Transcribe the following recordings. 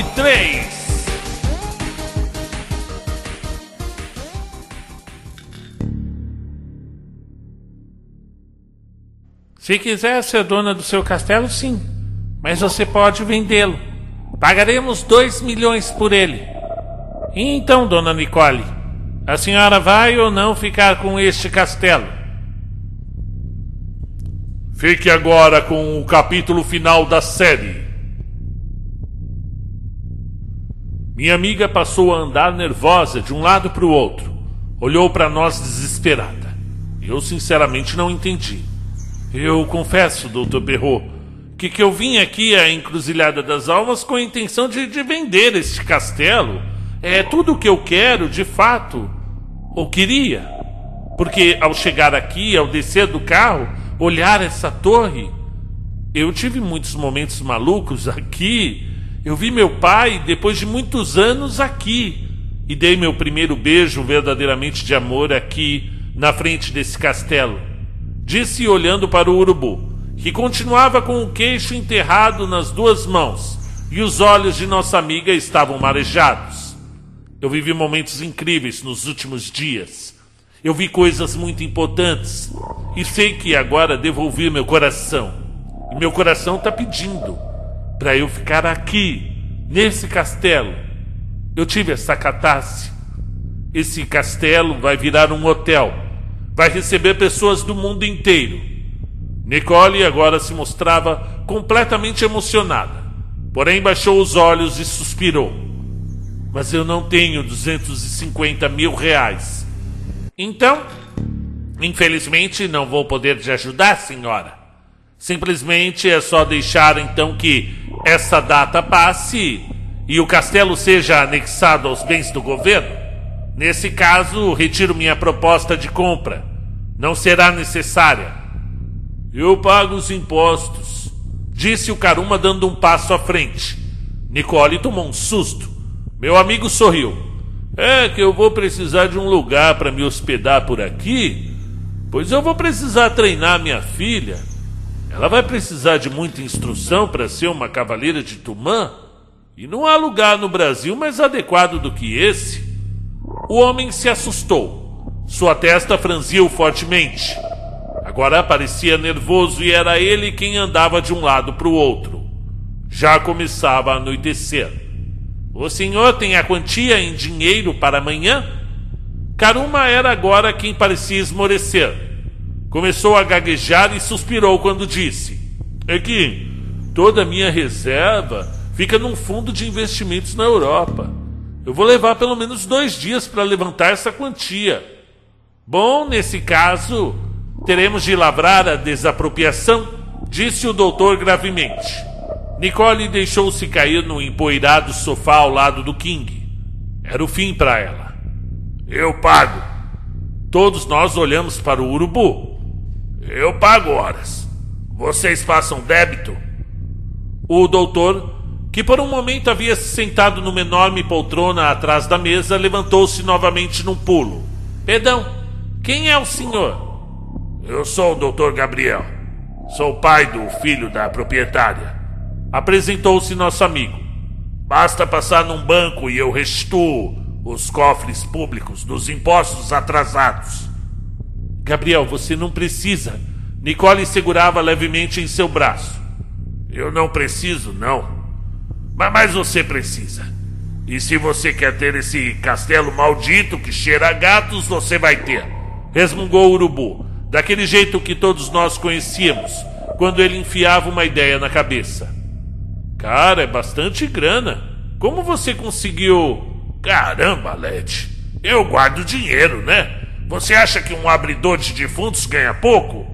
Rock 3. Se quiser ser dona do seu castelo, sim. Mas você pode vendê-lo. Pagaremos dois milhões por ele. E então, dona Nicole, a senhora vai ou não ficar com este castelo? Fique agora com o capítulo final da série. Minha amiga passou a andar nervosa de um lado para o outro. Olhou para nós desesperada. Eu sinceramente não entendi. Eu confesso, doutor Berrot, que, que eu vim aqui à Encruzilhada das Almas com a intenção de, de vender este castelo. É tudo o que eu quero, de fato, ou queria. Porque ao chegar aqui, ao descer do carro, olhar essa torre, eu tive muitos momentos malucos aqui. Eu vi meu pai depois de muitos anos aqui e dei meu primeiro beijo verdadeiramente de amor aqui na frente desse castelo disse olhando para o urubu, que continuava com o queixo enterrado nas duas mãos e os olhos de nossa amiga estavam marejados. Eu vivi momentos incríveis nos últimos dias. Eu vi coisas muito importantes e sei que agora devo ouvir meu coração. E meu coração está pedindo para eu ficar aqui, nesse castelo. Eu tive essa catástrofe. Esse castelo vai virar um hotel vai receber pessoas do mundo inteiro. Nicole agora se mostrava completamente emocionada, porém baixou os olhos e suspirou. Mas eu não tenho 250 mil reais. Então, infelizmente, não vou poder te ajudar, senhora. Simplesmente é só deixar então que essa data passe e o castelo seja anexado aos bens do governo. Nesse caso, retiro minha proposta de compra não será necessária. Eu pago os impostos, disse o Caruma dando um passo à frente. Nicole tomou um susto. Meu amigo sorriu. É que eu vou precisar de um lugar para me hospedar por aqui, pois eu vou precisar treinar minha filha. Ela vai precisar de muita instrução para ser uma cavaleira de Tumã, e não há lugar no Brasil mais adequado do que esse. O homem se assustou. Sua testa franziu fortemente. Agora parecia nervoso e era ele quem andava de um lado para o outro. Já começava a anoitecer. O senhor tem a quantia em dinheiro para amanhã? Karuma era agora quem parecia esmorecer. Começou a gaguejar e suspirou quando disse: É que toda a minha reserva fica num fundo de investimentos na Europa. Eu vou levar pelo menos dois dias para levantar essa quantia. Bom, nesse caso, teremos de lavrar a desapropriação, disse o doutor gravemente. Nicole deixou-se cair no empoeirado sofá ao lado do King. Era o fim para ela. Eu pago. Todos nós olhamos para o urubu. Eu pago horas. Vocês façam débito. O doutor, que por um momento havia se sentado numa enorme poltrona atrás da mesa, levantou-se novamente num pulo. Perdão, quem é o senhor? Eu sou o Dr. Gabriel. Sou o pai do filho da proprietária. Apresentou-se nosso amigo. Basta passar num banco e eu restituo os cofres públicos dos impostos atrasados. Gabriel, você não precisa. Nicole segurava levemente em seu braço. Eu não preciso, não. Mas, você precisa. E se você quer ter esse castelo maldito que cheira a gatos, você vai ter resmungou o urubu, daquele jeito que todos nós conhecíamos, quando ele enfiava uma ideia na cabeça. Cara, é bastante grana. Como você conseguiu. Caramba, Led. Eu guardo dinheiro, né? Você acha que um abridor de defuntos ganha pouco?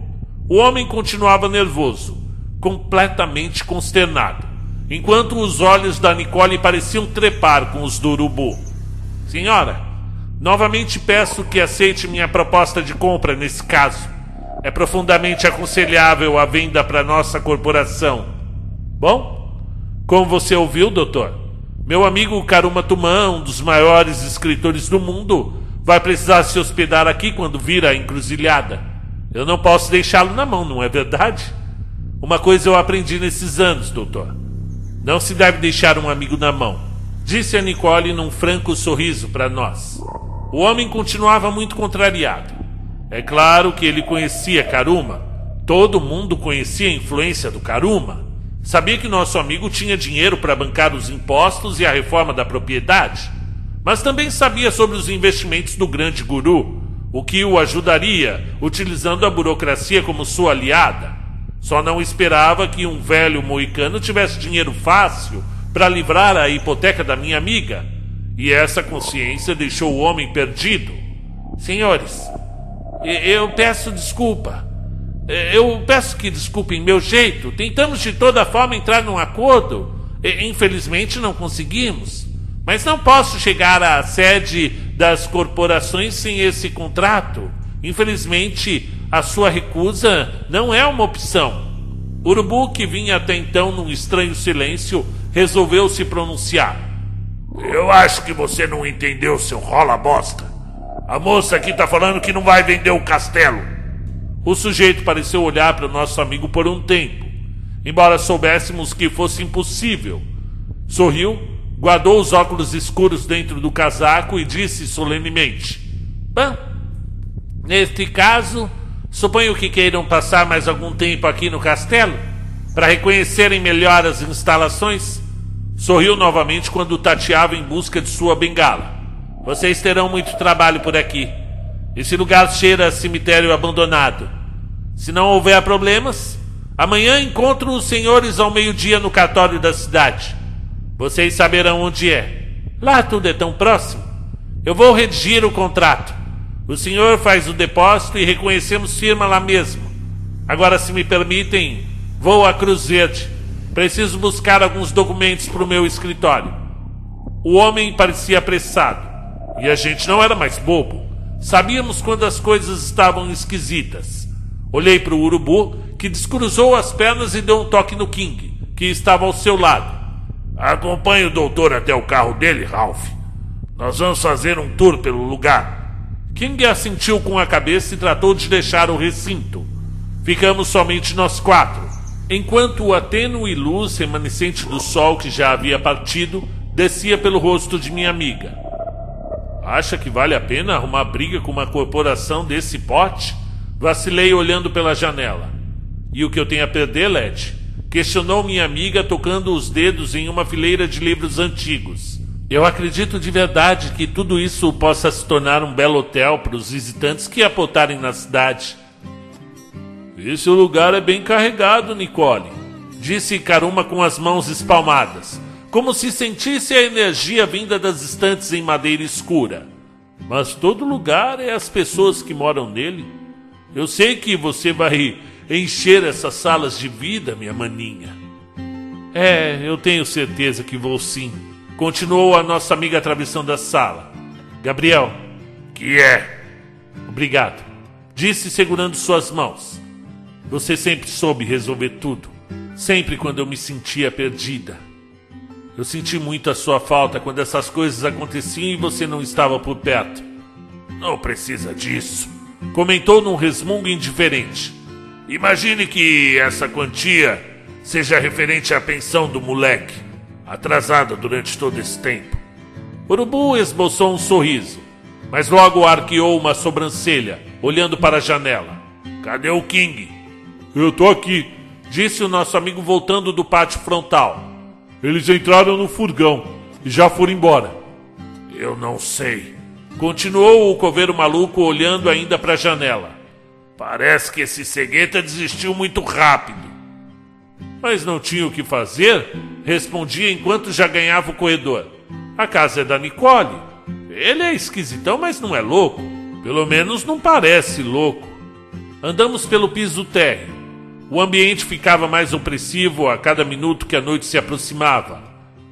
O homem continuava nervoso, completamente consternado, enquanto os olhos da Nicole pareciam trepar com os do urubu. Senhora, Novamente peço que aceite minha proposta de compra nesse caso. É profundamente aconselhável a venda para nossa corporação. Bom, como você ouviu, doutor, meu amigo Karuma Tumã, um dos maiores escritores do mundo, vai precisar se hospedar aqui quando vir a encruzilhada. Eu não posso deixá-lo na mão, não é verdade? Uma coisa eu aprendi nesses anos, doutor. Não se deve deixar um amigo na mão, disse a Nicole num franco sorriso para nós. O homem continuava muito contrariado. É claro que ele conhecia Karuma. Todo mundo conhecia a influência do Karuma. Sabia que nosso amigo tinha dinheiro para bancar os impostos e a reforma da propriedade. Mas também sabia sobre os investimentos do grande guru, o que o ajudaria, utilizando a burocracia como sua aliada. Só não esperava que um velho moicano tivesse dinheiro fácil para livrar a hipoteca da minha amiga. E essa consciência deixou o homem perdido. Senhores, eu peço desculpa. Eu peço que desculpem meu jeito. Tentamos de toda forma entrar num acordo. Infelizmente não conseguimos. Mas não posso chegar à sede das corporações sem esse contrato. Infelizmente, a sua recusa não é uma opção. Urubu, que vinha até então num estranho silêncio, resolveu se pronunciar. Eu acho que você não entendeu, seu rola bosta. A moça aqui tá falando que não vai vender o castelo. O sujeito pareceu olhar para o nosso amigo por um tempo, embora soubéssemos que fosse impossível. Sorriu, guardou os óculos escuros dentro do casaco e disse solenemente: Bom, neste caso, Suponho que queiram passar mais algum tempo aqui no castelo para reconhecerem melhor as instalações. Sorriu novamente quando tateava em busca de sua bengala. Vocês terão muito trabalho por aqui. Esse lugar cheira a cemitério abandonado. Se não houver problemas, amanhã encontro os senhores ao meio-dia no cartório da cidade. Vocês saberão onde é. Lá tudo é tão próximo. Eu vou redigir o contrato. O senhor faz o depósito e reconhecemos firma lá mesmo. Agora, se me permitem, vou a Cruz Verde. Preciso buscar alguns documentos para o meu escritório. O homem parecia apressado. E a gente não era mais bobo. Sabíamos quando as coisas estavam esquisitas. Olhei para o urubu, que descruzou as pernas e deu um toque no King, que estava ao seu lado. Acompanhe o doutor até o carro dele, Ralph. Nós vamos fazer um tour pelo lugar. King assentiu com a cabeça e tratou de deixar o recinto. Ficamos somente nós quatro, enquanto a tênue luz remanescente do sol que já havia partido descia pelo rosto de minha amiga. Acha que vale a pena arrumar briga com uma corporação desse pote? Vacilei olhando pela janela. E o que eu tenho a perder, Led? Questionou minha amiga tocando os dedos em uma fileira de livros antigos. Eu acredito de verdade que tudo isso possa se tornar um belo hotel para os visitantes que apontarem na cidade. Esse lugar é bem carregado, Nicole, disse Karuma com as mãos espalmadas, como se sentisse a energia vinda das estantes em madeira escura. Mas todo lugar é as pessoas que moram nele. Eu sei que você vai encher essas salas de vida, minha maninha. É, eu tenho certeza que vou sim. Continuou a nossa amiga atravessando a sala. Gabriel. Que é? Obrigado. Disse segurando suas mãos. Você sempre soube resolver tudo. Sempre quando eu me sentia perdida. Eu senti muito a sua falta quando essas coisas aconteciam e você não estava por perto. Não precisa disso. Comentou num resmungo indiferente. Imagine que essa quantia seja referente à pensão do moleque atrasada durante todo esse tempo. Urubu esboçou um sorriso, mas logo arqueou uma sobrancelha, olhando para a janela. Cadê o King? Eu tô aqui, disse o nosso amigo voltando do pátio frontal. Eles entraram no furgão e já foram embora. Eu não sei. Continuou o coveiro maluco olhando ainda para a janela. Parece que esse cegueta desistiu muito rápido. Mas não tinha o que fazer, respondia enquanto já ganhava o corredor. A casa é da Nicole. Ele é esquisitão, mas não é louco. Pelo menos não parece louco. Andamos pelo piso térreo. O ambiente ficava mais opressivo a cada minuto que a noite se aproximava.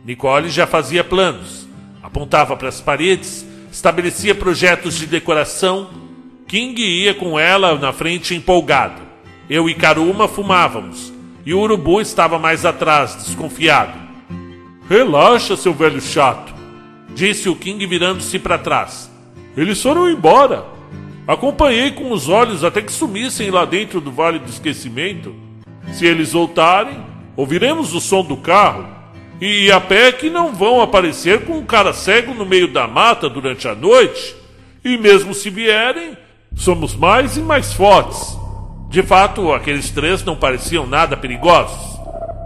Nicole já fazia planos, apontava para as paredes, estabelecia projetos de decoração. King ia com ela na frente empolgado. Eu e Karuma fumávamos, e o urubu estava mais atrás, desconfiado. Relaxa, seu velho chato, disse o King virando-se para trás. Eles foram embora. Acompanhei com os olhos até que sumissem lá dentro do Vale do Esquecimento. Se eles voltarem, ouviremos o som do carro. E a pé que não vão aparecer com um cara cego no meio da mata durante a noite. E mesmo se vierem, somos mais e mais fortes. De fato, aqueles três não pareciam nada perigosos.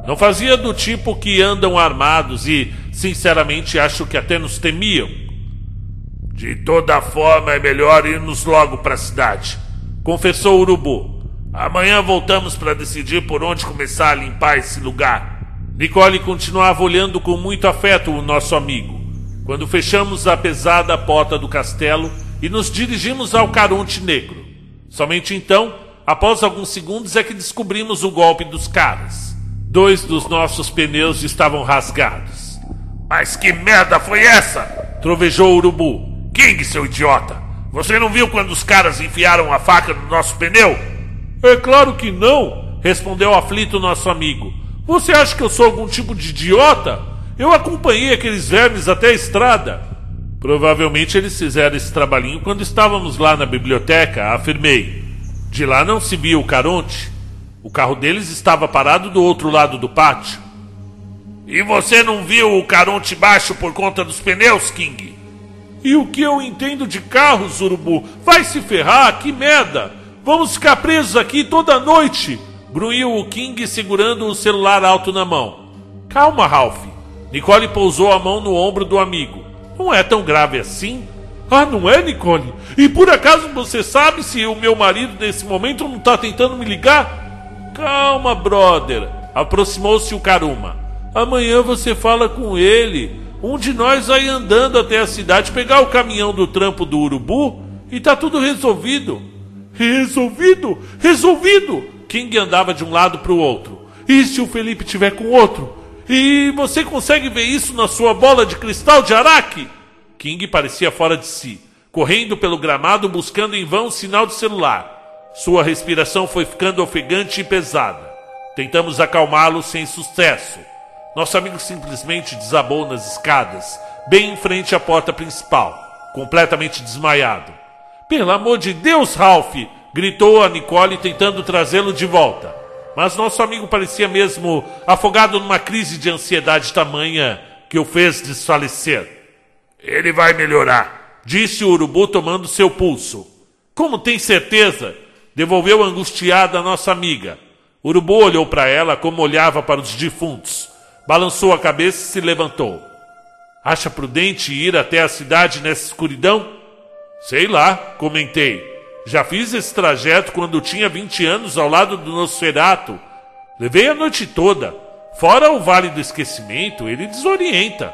Não fazia do tipo que andam armados e, sinceramente, acho que até nos temiam. De toda forma, é melhor irmos logo para a cidade, confessou o Urubu. Amanhã voltamos para decidir por onde começar a limpar esse lugar. Nicole continuava olhando com muito afeto o nosso amigo. Quando fechamos a pesada porta do castelo e nos dirigimos ao Caronte Negro. Somente então, após alguns segundos, é que descobrimos o golpe dos caras. Dois dos nossos pneus estavam rasgados. Mas que merda foi essa? Trovejou o urubu. King, seu idiota! Você não viu quando os caras enfiaram a faca no nosso pneu? É claro que não, respondeu aflito nosso amigo. Você acha que eu sou algum tipo de idiota? Eu acompanhei aqueles vermes até a estrada. Provavelmente eles fizeram esse trabalhinho quando estávamos lá na biblioteca, afirmei. De lá não se via o Caronte. O carro deles estava parado do outro lado do pátio. E você não viu o Caronte baixo por conta dos pneus, King? E o que eu entendo de carros, Urubu? Vai se ferrar, que merda! Vamos ficar presos aqui toda noite! Grunhiu o King segurando o celular alto na mão. Calma, Ralph. Nicole pousou a mão no ombro do amigo. Não é tão grave assim? Ah, não é, Nicole? E por acaso você sabe se o meu marido nesse momento não está tentando me ligar? Calma, brother. Aproximou-se o Karuma. Amanhã você fala com ele. Um de nós vai andando até a cidade pegar o caminhão do trampo do urubu e tá tudo resolvido. Resolvido? Resolvido! King andava de um lado para o outro. E se o Felipe tiver com outro? E você consegue ver isso na sua bola de cristal de araque? King parecia fora de si, correndo pelo gramado buscando em vão sinal de celular. Sua respiração foi ficando ofegante e pesada. Tentamos acalmá-lo sem sucesso. Nosso amigo simplesmente desabou nas escadas, bem em frente à porta principal, completamente desmaiado. Pelo amor de Deus, Ralph! gritou a Nicole tentando trazê-lo de volta. Mas nosso amigo parecia mesmo afogado numa crise de ansiedade tamanha que o fez desfalecer. Ele vai melhorar, disse o urubu tomando seu pulso. Como tem certeza? Devolveu angustiada a nossa amiga. Urubu olhou para ela como olhava para os defuntos. Balançou a cabeça e se levantou. Acha prudente ir até a cidade nessa escuridão? Sei lá, comentei. Já fiz esse trajeto quando tinha 20 anos ao lado do Nosferato. Levei a noite toda. Fora o Vale do Esquecimento, ele desorienta.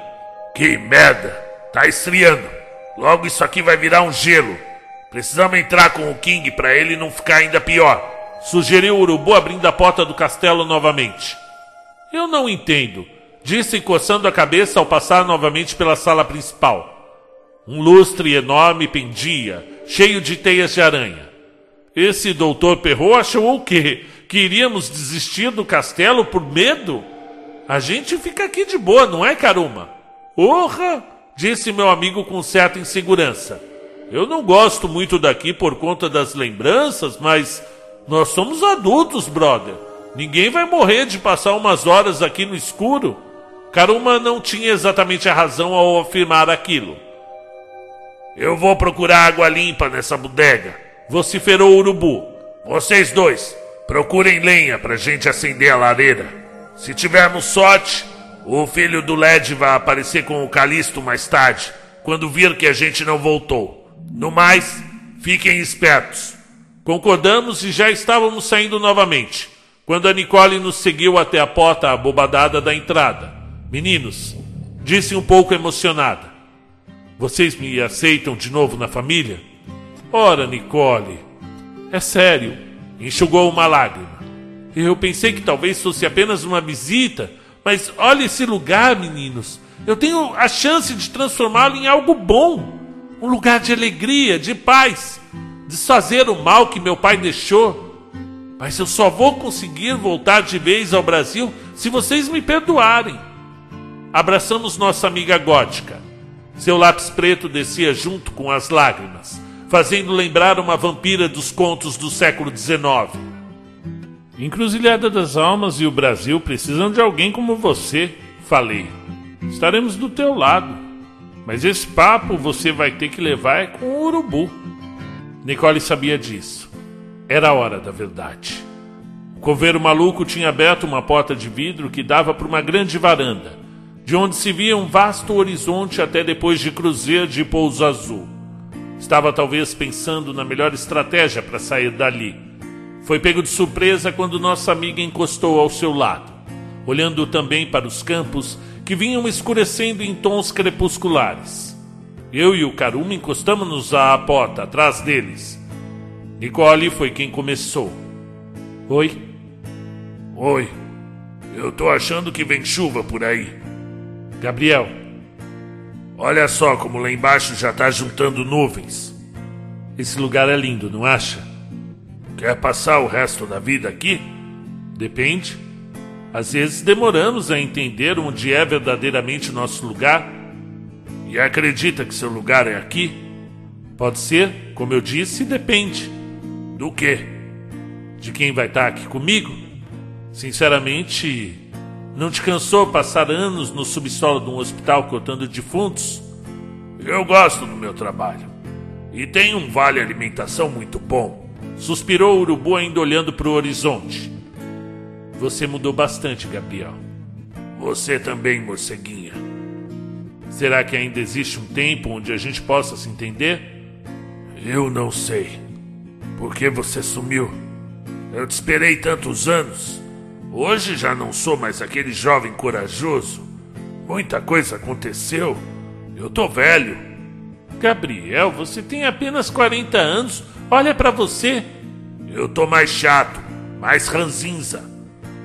Que merda! Tá esfriando. Logo isso aqui vai virar um gelo. Precisamos entrar com o King para ele não ficar ainda pior. Sugeriu o urubu abrindo a porta do castelo novamente. Eu não entendo, disse coçando a cabeça ao passar novamente pela sala principal. Um lustre enorme pendia, cheio de teias de aranha. Esse doutor Perrault achou o quê? Que iríamos desistir do castelo por medo? A gente fica aqui de boa, não é, Caruma? Orra! disse meu amigo com certa insegurança. Eu não gosto muito daqui por conta das lembranças, mas nós somos adultos, brother. Ninguém vai morrer de passar umas horas aqui no escuro. Karuma não tinha exatamente a razão ao afirmar aquilo. Eu vou procurar água limpa nessa bodega, vociferou o urubu. Vocês dois, procurem lenha pra gente acender a lareira. Se tivermos sorte, o filho do Led vai aparecer com o Calisto mais tarde, quando vir que a gente não voltou. No mais, fiquem espertos. Concordamos e já estávamos saindo novamente, quando a Nicole nos seguiu até a porta abobadada da entrada. Meninos, disse um pouco emocionada. Vocês me aceitam de novo na família? Ora, Nicole. É sério, enxugou uma lágrima. Eu pensei que talvez fosse apenas uma visita, mas olha esse lugar, meninos. Eu tenho a chance de transformá-lo em algo bom um lugar de alegria, de paz, desfazer o mal que meu pai deixou. Mas eu só vou conseguir voltar de vez ao Brasil se vocês me perdoarem. Abraçamos nossa amiga gótica. Seu lápis preto descia junto com as lágrimas, fazendo lembrar uma vampira dos contos do século XIX. Encruzilhada das Almas e o Brasil precisam de alguém como você, falei. Estaremos do teu lado. Mas esse papo você vai ter que levar é com o urubu. Nicole sabia disso. Era a hora da verdade. O coveiro maluco tinha aberto uma porta de vidro que dava para uma grande varanda, de onde se via um vasto horizonte até depois de cruzeiro de pouso azul. Estava talvez pensando na melhor estratégia para sair dali. Foi pego de surpresa quando nossa amiga encostou ao seu lado, olhando também para os campos que vinham escurecendo em tons crepusculares. Eu e o Karuma encostamos-nos à porta, atrás deles. Nicole foi quem começou. Oi? Oi. Eu tô achando que vem chuva por aí. Gabriel. Olha só como lá embaixo já tá juntando nuvens. Esse lugar é lindo, não acha? Quer passar o resto da vida aqui? Depende. Às vezes demoramos a entender onde é verdadeiramente nosso lugar. E acredita que seu lugar é aqui? Pode ser, como eu disse, depende. Do quê? De quem vai estar aqui comigo? Sinceramente, não te cansou passar anos no subsolo de um hospital cortando defuntos? Eu gosto do meu trabalho. E tem um vale alimentação muito bom. Suspirou o urubu ainda olhando para o horizonte. Você mudou bastante, Gabriel. Você também, morceguinha. Será que ainda existe um tempo onde a gente possa se entender? Eu não sei. Por que você sumiu? Eu te esperei tantos anos. Hoje já não sou mais aquele jovem corajoso. Muita coisa aconteceu. Eu tô velho. Gabriel, você tem apenas 40 anos. Olha para você. Eu tô mais chato, mais ranzinza.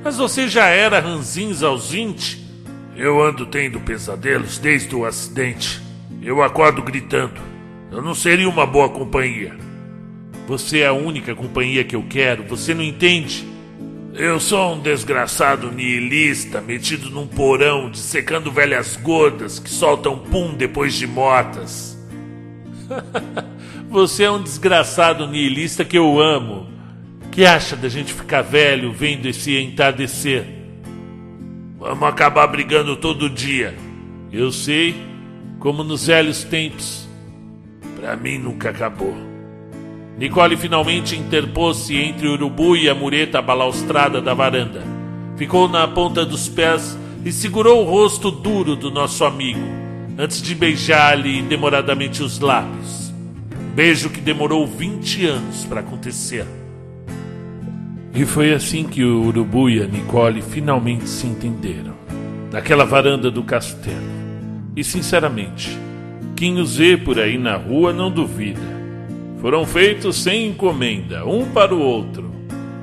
Mas você já era ranzinza aos 20? Eu ando tendo pesadelos desde o acidente. Eu acordo gritando. Eu não seria uma boa companhia. Você é a única companhia que eu quero, você não entende? Eu sou um desgraçado nihilista metido num porão dissecando velhas gordas que soltam pum depois de mortas. você é um desgraçado nihilista que eu amo que acha da gente ficar velho vendo esse entardecer? Vamos acabar brigando todo dia. Eu sei, como nos velhos tempos. Para mim nunca acabou. Nicole finalmente interpôs-se entre o urubu e a mureta balaustrada da varanda. Ficou na ponta dos pés e segurou o rosto duro do nosso amigo, antes de beijar-lhe demoradamente os lábios. Beijo que demorou 20 anos para acontecer. E foi assim que o Urubu e a Nicole finalmente se entenderam, naquela varanda do castelo. E sinceramente, quem os vê por aí na rua não duvida. Foram feitos sem encomenda, um para o outro,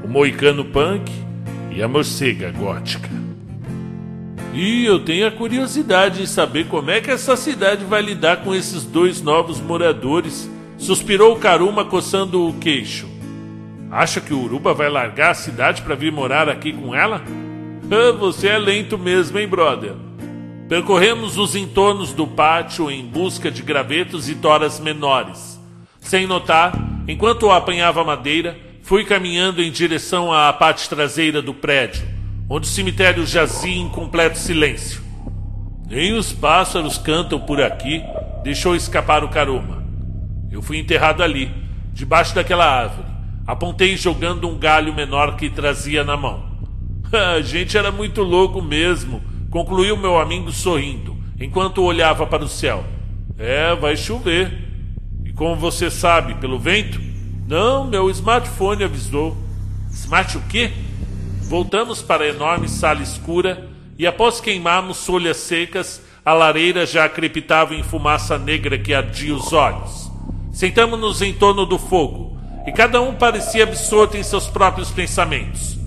o moicano punk e a morcega gótica. E eu tenho a curiosidade de saber como é que essa cidade vai lidar com esses dois novos moradores, suspirou Karuma coçando o queixo. Acha que o Uruba vai largar a cidade para vir morar aqui com ela? Ah, você é lento mesmo, hein, brother? Percorremos os entornos do pátio em busca de gravetos e toras menores. Sem notar, enquanto apanhava madeira, fui caminhando em direção à parte traseira do prédio, onde o cemitério jazia em completo silêncio. Nem os pássaros cantam por aqui, deixou escapar o caroma. Eu fui enterrado ali, debaixo daquela árvore Apontei jogando um galho menor que trazia na mão. A gente era muito louco mesmo, concluiu meu amigo sorrindo, enquanto olhava para o céu. É, vai chover. Como você sabe, pelo vento? Não, meu smartphone avisou. Smart o quê? Voltamos para a enorme sala escura e após queimarmos folhas secas, a lareira já crepitava em fumaça negra que ardia os olhos. Sentamos-nos em torno do fogo e cada um parecia absorto em seus próprios pensamentos.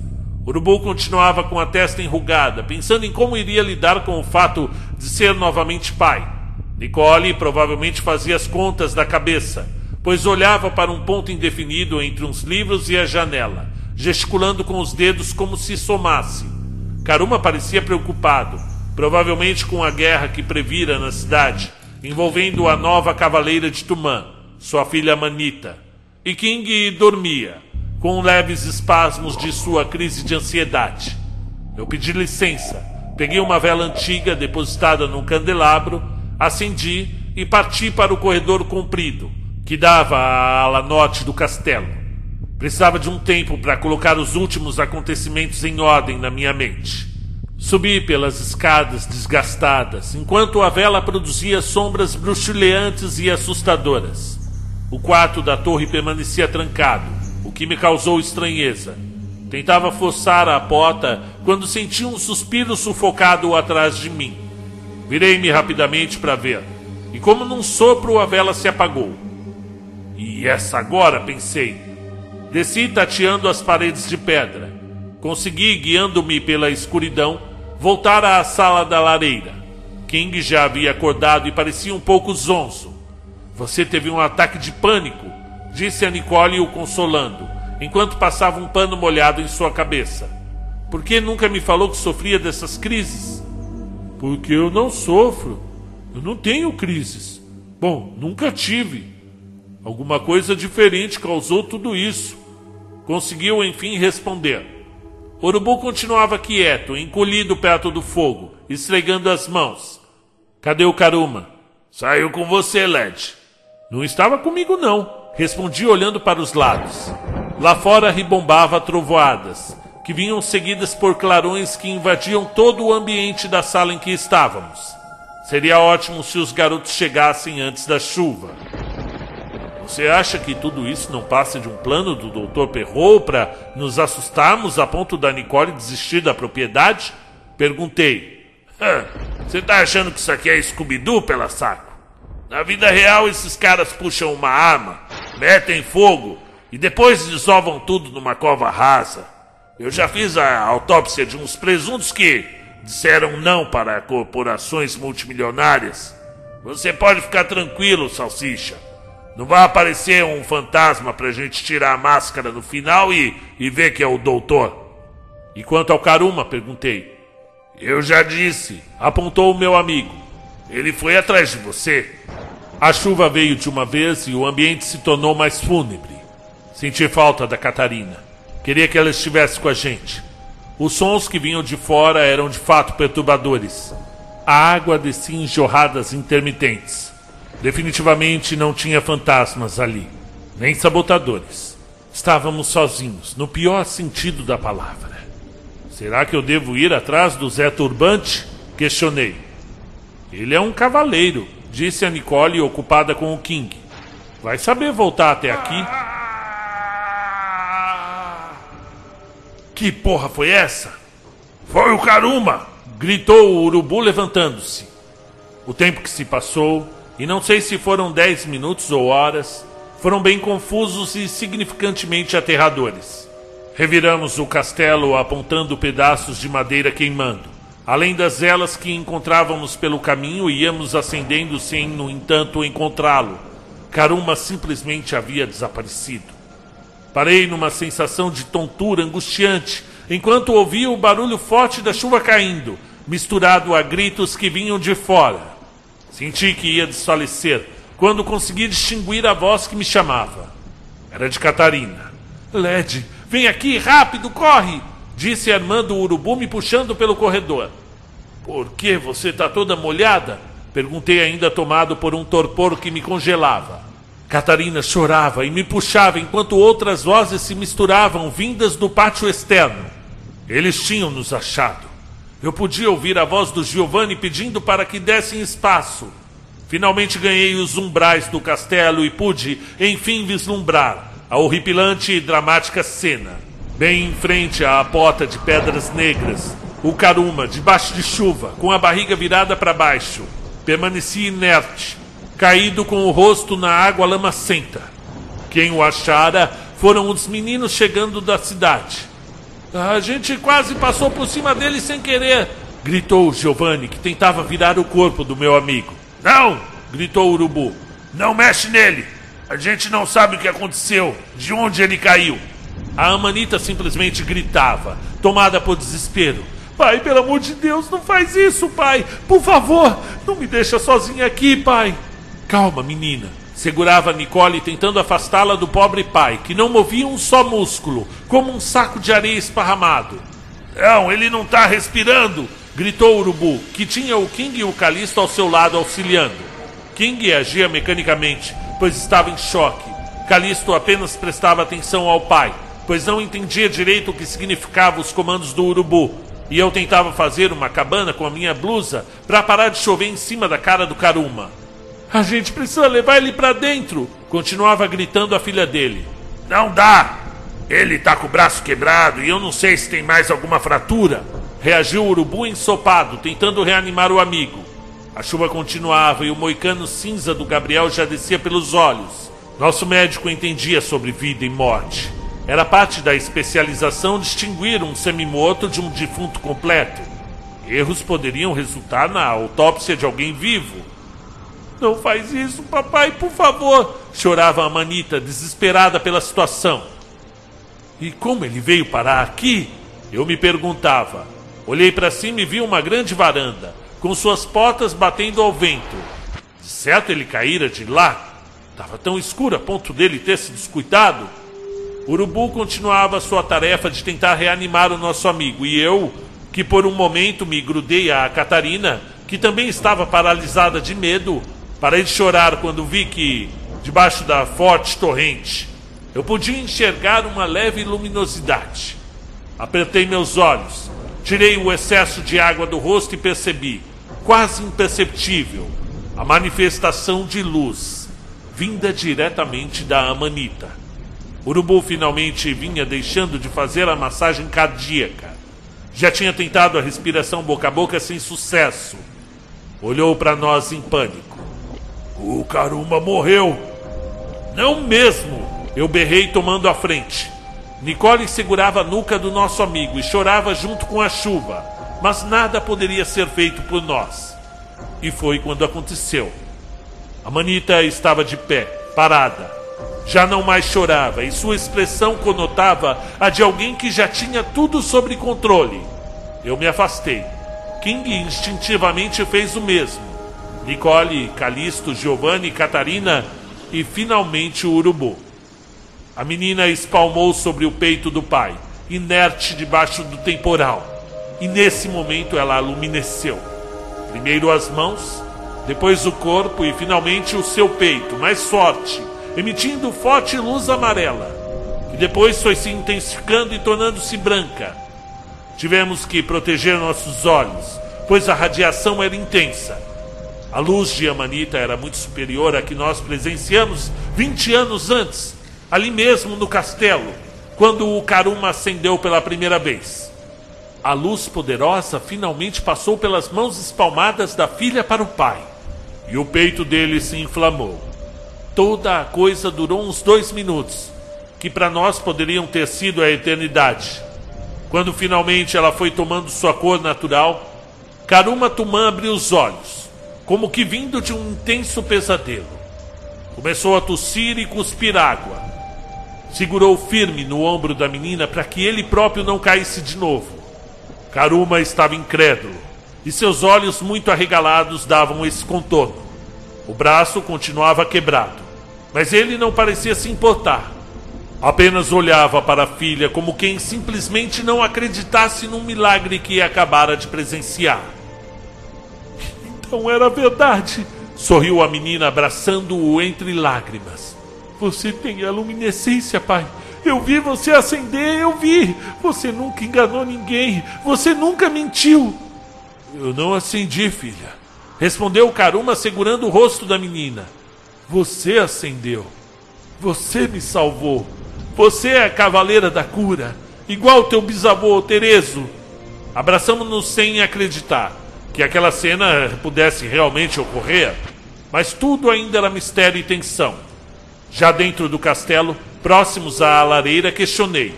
Urubu continuava com a testa enrugada, pensando em como iria lidar com o fato de ser novamente pai. Nicole provavelmente fazia as contas da cabeça, pois olhava para um ponto indefinido entre uns livros e a janela, gesticulando com os dedos como se somasse. Karuma parecia preocupado, provavelmente com a guerra que previra na cidade, envolvendo a nova cavaleira de Tumã, sua filha Manita. E King dormia, com leves espasmos de sua crise de ansiedade. Eu pedi licença, peguei uma vela antiga depositada num candelabro, acendi e parti para o corredor comprido, que dava à ala norte do castelo. Precisava de um tempo para colocar os últimos acontecimentos em ordem na minha mente. Subi pelas escadas desgastadas, enquanto a vela produzia sombras bruxuleantes e assustadoras. O quarto da torre permanecia trancado, o que me causou estranheza. Tentava forçar a porta quando senti um suspiro sufocado atrás de mim. Virei-me rapidamente para ver, e como num sopro a vela se apagou. E essa agora, pensei. Desci tateando as paredes de pedra. Consegui, guiando-me pela escuridão, voltar à sala da lareira. King já havia acordado e parecia um pouco zonzo. Você teve um ataque de pânico, disse a Nicole o consolando, enquanto passava um pano molhado em sua cabeça. Por que nunca me falou que sofria dessas crises? Porque eu não sofro. Eu não tenho crises. Bom, nunca tive. Alguma coisa diferente causou tudo isso. Conseguiu enfim responder. O urubu continuava quieto, encolhido perto do fogo, esfregando as mãos. Cadê o Karuma? Saiu com você, Led. Não estava comigo, não. Respondi olhando para os lados. Lá fora ribombava trovoadas, que vinham seguidas por clarões que invadiam todo o ambiente da sala em que estávamos. Seria ótimo se os garotos chegassem antes da chuva. Você acha que tudo isso não passa de um plano do Dr. Perrault para nos assustarmos a ponto da Nicole desistir da propriedade? Perguntei. Você tá achando que isso aqui é Scooby-Doo, pela saco? Na vida real, esses caras puxam uma arma, metem fogo e depois desovam tudo numa cova rasa. Eu já fiz a autópsia de uns presuntos que disseram não para corporações multimilionárias. Você pode ficar tranquilo, Salsicha. Não vai aparecer um fantasma pra gente tirar a máscara no final e, e ver que é o doutor. E quanto ao Karuma? perguntei. Eu já disse, apontou o meu amigo. Ele foi atrás de você. A chuva veio de uma vez e o ambiente se tornou mais fúnebre. Senti falta da Catarina. Queria que ela estivesse com a gente. Os sons que vinham de fora eram de fato perturbadores. A água descia em jorradas intermitentes. Definitivamente não tinha fantasmas ali, nem sabotadores. Estávamos sozinhos, no pior sentido da palavra. Será que eu devo ir atrás do Zé Turbante? Questionei. Ele é um cavaleiro, disse a Nicole, ocupada com o King. Vai saber voltar até aqui? Que porra foi essa? Foi o Karuma! gritou o urubu levantando-se. O tempo que se passou e não sei se foram dez minutos ou horas, foram bem confusos e significantemente aterradores. Reviramos o castelo apontando pedaços de madeira queimando. Além das velas que encontrávamos pelo caminho, íamos acendendo sem, no entanto, encontrá-lo. Karuma simplesmente havia desaparecido. Parei numa sensação de tontura angustiante, enquanto ouvia o barulho forte da chuva caindo, misturado a gritos que vinham de fora. Senti que ia desfalecer quando consegui distinguir a voz que me chamava. Era de Catarina. Led, vem aqui, rápido, corre! Disse Armando o urubu me puxando pelo corredor. Por que você está toda molhada? Perguntei ainda tomado por um torpor que me congelava. Catarina chorava e me puxava enquanto outras vozes se misturavam vindas do pátio externo. Eles tinham nos achado. Eu podia ouvir a voz do Giovanni pedindo para que dessem espaço. Finalmente ganhei os umbrais do castelo e pude, enfim, vislumbrar a horripilante e dramática cena. Bem em frente à porta de pedras negras, o Karuma, debaixo de chuva, com a barriga virada para baixo, permanecia inerte, caído com o rosto na água lamacenta. Quem o achara foram os meninos chegando da cidade. A gente quase passou por cima dele sem querer, gritou Giovanni, que tentava virar o corpo do meu amigo. Não! gritou o urubu. Não mexe nele! A gente não sabe o que aconteceu, de onde ele caiu. A Amanita simplesmente gritava, tomada por desespero. Pai, pelo amor de Deus, não faz isso, pai! Por favor, não me deixa sozinha aqui, pai! Calma, menina. Segurava Nicole tentando afastá-la do pobre pai, que não movia um só músculo, como um saco de areia esparramado. Não, ele não tá respirando! gritou o urubu, que tinha o King e o Calisto ao seu lado auxiliando. King agia mecanicamente, pois estava em choque. Calisto apenas prestava atenção ao pai, pois não entendia direito o que significavam os comandos do urubu. E eu tentava fazer uma cabana com a minha blusa para parar de chover em cima da cara do Karuma. A gente precisa levar ele para dentro, continuava gritando a filha dele. Não dá! Ele tá com o braço quebrado e eu não sei se tem mais alguma fratura. Reagiu o urubu ensopado, tentando reanimar o amigo. A chuva continuava e o moicano cinza do Gabriel já descia pelos olhos. Nosso médico entendia sobre vida e morte. Era parte da especialização distinguir um semimorto de um defunto completo. Erros poderiam resultar na autópsia de alguém vivo. Não faz isso, papai, por favor! chorava a Manita, desesperada pela situação. E como ele veio parar aqui? Eu me perguntava. Olhei para cima e vi uma grande varanda, com suas portas batendo ao vento. De certo ele caíra de lá. Estava tão escuro a ponto dele ter se descuidado. Urubu continuava sua tarefa de tentar reanimar o nosso amigo, e eu, que por um momento me grudei à Catarina, que também estava paralisada de medo, Parei de chorar quando vi que, debaixo da forte torrente, eu podia enxergar uma leve luminosidade. Apertei meus olhos, tirei o excesso de água do rosto e percebi, quase imperceptível, a manifestação de luz vinda diretamente da Amanita. Urubu finalmente vinha deixando de fazer a massagem cardíaca. Já tinha tentado a respiração boca a boca sem sucesso. Olhou para nós em pânico. O Karuma morreu. Não mesmo! Eu berrei tomando a frente. Nicole segurava a nuca do nosso amigo e chorava junto com a chuva, mas nada poderia ser feito por nós. E foi quando aconteceu. A manita estava de pé, parada. Já não mais chorava e sua expressão conotava a de alguém que já tinha tudo sob controle. Eu me afastei. King instintivamente fez o mesmo. Nicole, Calisto, Giovanni, Catarina e finalmente o urubu. A menina espalmou sobre o peito do pai, inerte debaixo do temporal, e nesse momento ela alumineceu. Primeiro as mãos, depois o corpo e finalmente o seu peito, mais forte, emitindo forte luz amarela, que depois foi se intensificando e tornando-se branca. Tivemos que proteger nossos olhos, pois a radiação era intensa a luz de Amanita era muito superior à que nós presenciamos 20 anos antes, ali mesmo no castelo, quando o Karuma acendeu pela primeira vez. A luz poderosa finalmente passou pelas mãos espalmadas da filha para o pai, e o peito dele se inflamou. Toda a coisa durou uns dois minutos, que para nós poderiam ter sido a eternidade. Quando finalmente ela foi tomando sua cor natural, Karuma Tumã abriu os olhos como que vindo de um intenso pesadelo. Começou a tossir e cuspir água. Segurou firme no ombro da menina para que ele próprio não caísse de novo. Karuma estava incrédulo e seus olhos muito arregalados davam esse contorno. O braço continuava quebrado, mas ele não parecia se importar. Apenas olhava para a filha como quem simplesmente não acreditasse num milagre que acabara de presenciar. Não era verdade, sorriu a menina abraçando-o entre lágrimas. Você tem a luminescência, pai. Eu vi você acender, eu vi. Você nunca enganou ninguém. Você nunca mentiu. Eu não acendi, filha. Respondeu Karuma segurando o rosto da menina. Você acendeu. Você me salvou. Você é a cavaleira da cura, igual teu bisavô Terezo. Abraçamos-nos sem acreditar que aquela cena pudesse realmente ocorrer, mas tudo ainda era mistério e tensão. Já dentro do castelo, próximos à lareira, questionei: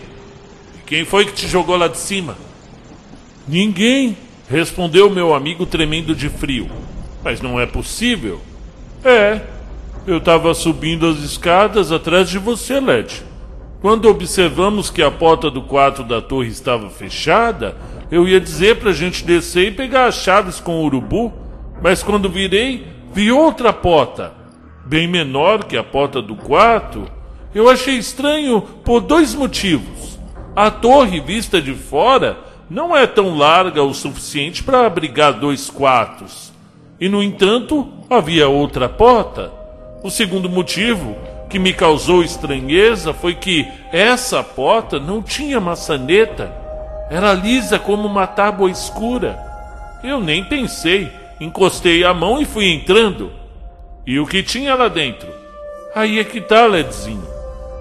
Quem foi que te jogou lá de cima? Ninguém, respondeu meu amigo tremendo de frio. Mas não é possível. É, eu estava subindo as escadas atrás de você, Led. Quando observamos que a porta do quarto da torre estava fechada, eu ia dizer pra gente descer e pegar as chaves com o urubu, mas quando virei, vi outra porta. bem menor que a porta do quarto, eu achei estranho por dois motivos. A torre vista de fora não é tão larga o suficiente para abrigar dois quartos. E, no entanto, havia outra porta. O segundo motivo que me causou estranheza foi que essa porta não tinha maçaneta. Era lisa como uma tábua escura. Eu nem pensei, encostei a mão e fui entrando. E o que tinha lá dentro? Aí é que tá, Ledzinho.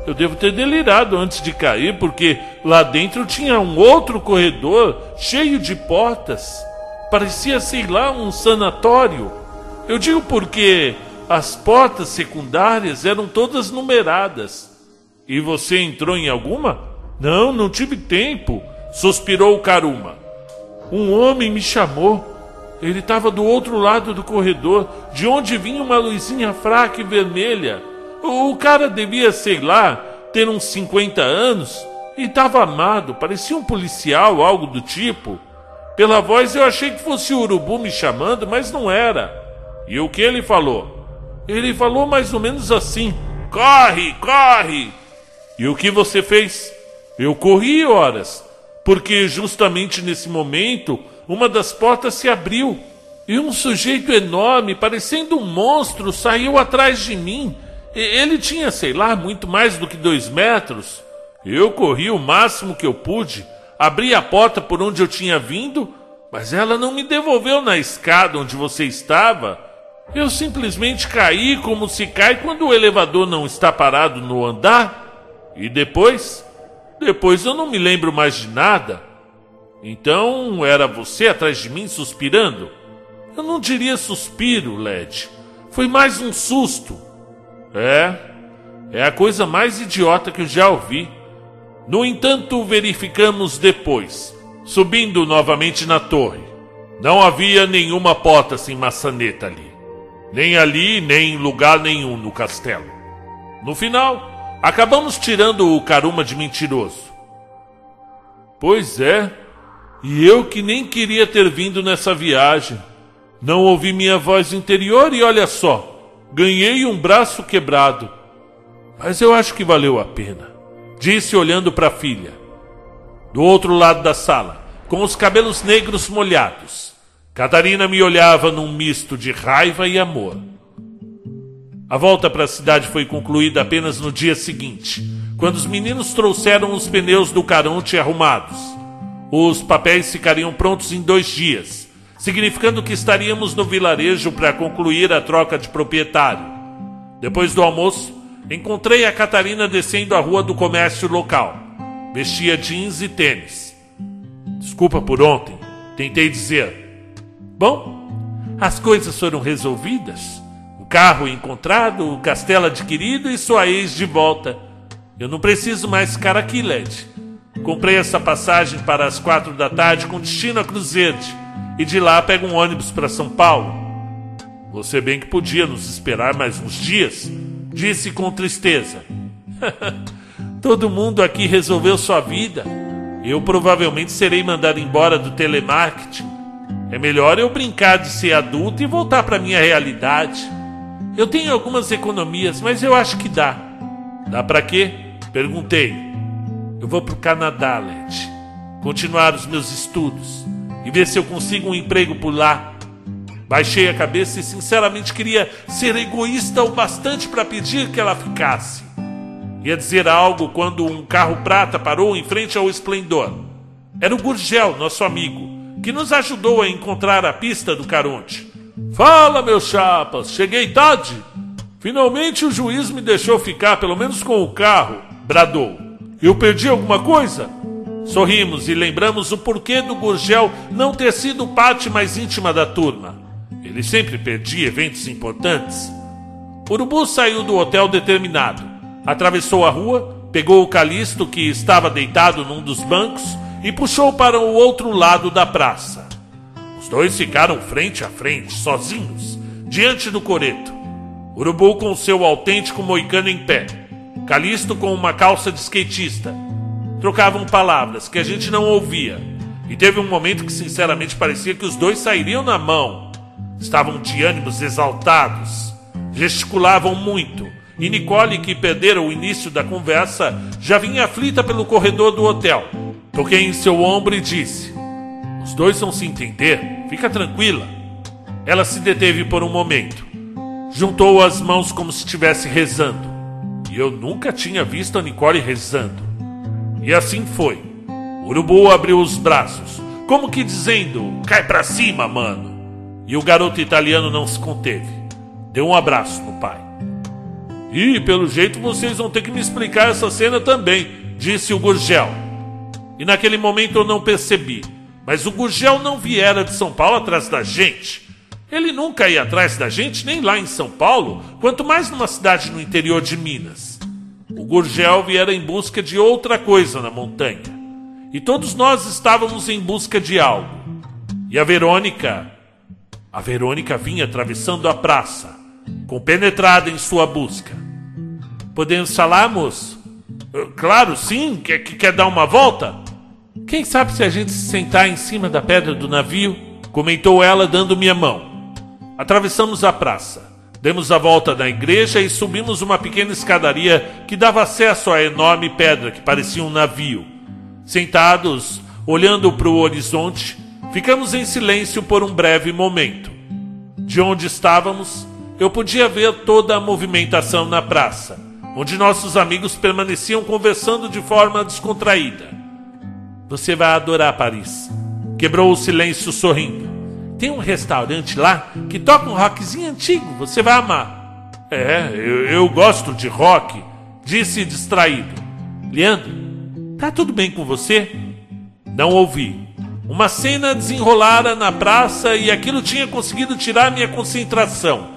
Eu devo ter delirado antes de cair, porque lá dentro tinha um outro corredor cheio de portas. Parecia, sei lá, um sanatório. Eu digo porque as portas secundárias eram todas numeradas. E você entrou em alguma? Não, não tive tempo, suspirou Karuma. Um homem me chamou. Ele estava do outro lado do corredor, de onde vinha uma luzinha fraca e vermelha. O cara devia, sei lá, ter uns 50 anos e estava amado, parecia um policial, algo do tipo. Pela voz eu achei que fosse o urubu me chamando, mas não era. E o que ele falou? Ele falou mais ou menos assim: Corre, corre! E o que você fez? Eu corri horas, porque justamente nesse momento uma das portas se abriu e um sujeito enorme, parecendo um monstro, saiu atrás de mim. Ele tinha, sei lá, muito mais do que dois metros. Eu corri o máximo que eu pude, abri a porta por onde eu tinha vindo, mas ela não me devolveu na escada onde você estava. Eu simplesmente caí como se cai quando o elevador não está parado no andar. E depois? Depois eu não me lembro mais de nada. Então era você atrás de mim suspirando? Eu não diria suspiro, Led. Foi mais um susto. É, é a coisa mais idiota que eu já ouvi. No entanto, verificamos depois, subindo novamente na torre. Não havia nenhuma porta sem maçaneta ali. Nem ali, nem em lugar nenhum no castelo. No final, acabamos tirando o Karuma de mentiroso. Pois é, e eu que nem queria ter vindo nessa viagem. Não ouvi minha voz interior e olha só, ganhei um braço quebrado. Mas eu acho que valeu a pena, disse olhando para a filha. Do outro lado da sala, com os cabelos negros molhados, Catarina me olhava num misto de raiva e amor. A volta para a cidade foi concluída apenas no dia seguinte, quando os meninos trouxeram os pneus do Caronte arrumados. Os papéis ficariam prontos em dois dias significando que estaríamos no vilarejo para concluir a troca de proprietário. Depois do almoço, encontrei a Catarina descendo a rua do comércio local. Vestia jeans e tênis. Desculpa por ontem, tentei dizer. Bom, as coisas foram resolvidas. Carro encontrado, o castelo adquirido e sua ex de volta. Eu não preciso mais ficar aqui, Led. Comprei essa passagem para as quatro da tarde com destino a Cruzerde e de lá pega um ônibus para São Paulo. Você bem que podia nos esperar mais uns dias, disse com tristeza. Todo mundo aqui resolveu sua vida. Eu provavelmente serei mandado embora do telemarketing. É melhor eu brincar de ser adulto e voltar para minha realidade. Eu tenho algumas economias, mas eu acho que dá. Dá para quê? Perguntei. Eu vou para o Canadá, Led. Continuar os meus estudos e ver se eu consigo um emprego por lá. Baixei a cabeça e sinceramente queria ser egoísta o bastante para pedir que ela ficasse. Ia dizer algo quando um carro prata parou em frente ao esplendor. Era o Gurgel, nosso amigo, que nos ajudou a encontrar a pista do Caronte. Fala, meus chapas, cheguei tarde. Finalmente o juiz me deixou ficar, pelo menos com o carro, bradou. Eu perdi alguma coisa? Sorrimos e lembramos o porquê do Gurgel não ter sido parte mais íntima da turma. Ele sempre perdia eventos importantes. Urubu saiu do hotel determinado, atravessou a rua, pegou o Calisto que estava deitado num dos bancos e puxou para o outro lado da praça. Os dois ficaram frente a frente, sozinhos, diante do coreto. Urubu com seu autêntico moicano em pé, Calisto com uma calça de skatista trocavam palavras que a gente não ouvia. E teve um momento que sinceramente parecia que os dois sairiam na mão. Estavam de ânimos exaltados. Gesticulavam muito, e Nicole, que perdera o início da conversa, já vinha aflita pelo corredor do hotel. Toquei em seu ombro e disse: Os dois vão se entender, fica tranquila. Ela se deteve por um momento. Juntou as mãos como se estivesse rezando. E eu nunca tinha visto a Nicole rezando. E assim foi. O urubu abriu os braços, como que dizendo: cai pra cima, mano. E o garoto italiano não se conteve. Deu um abraço no pai. E pelo jeito vocês vão ter que me explicar essa cena também, disse o Gurgel. E naquele momento eu não percebi, mas o Gurgel não viera de São Paulo atrás da gente. Ele nunca ia atrás da gente, nem lá em São Paulo, quanto mais numa cidade no interior de Minas. O Gurgel viera em busca de outra coisa na montanha. E todos nós estávamos em busca de algo. E a Verônica. A Verônica vinha atravessando a praça, compenetrada em sua busca. Podemos falar, moço? Claro, sim. Quer, quer dar uma volta? Quem sabe se a gente se sentar em cima da pedra do navio? Comentou ela, dando-me a mão. Atravessamos a praça, demos a volta na igreja e subimos uma pequena escadaria que dava acesso à enorme pedra que parecia um navio. Sentados, olhando para o horizonte, ficamos em silêncio por um breve momento. De onde estávamos, eu podia ver toda a movimentação na praça, onde nossos amigos permaneciam conversando de forma descontraída. Você vai adorar Paris. Quebrou o silêncio sorrindo. Tem um restaurante lá que toca um rockzinho antigo, você vai amar. É, eu, eu gosto de rock, disse distraído. Leandro, tá tudo bem com você? Não ouvi. Uma cena desenrolara na praça e aquilo tinha conseguido tirar minha concentração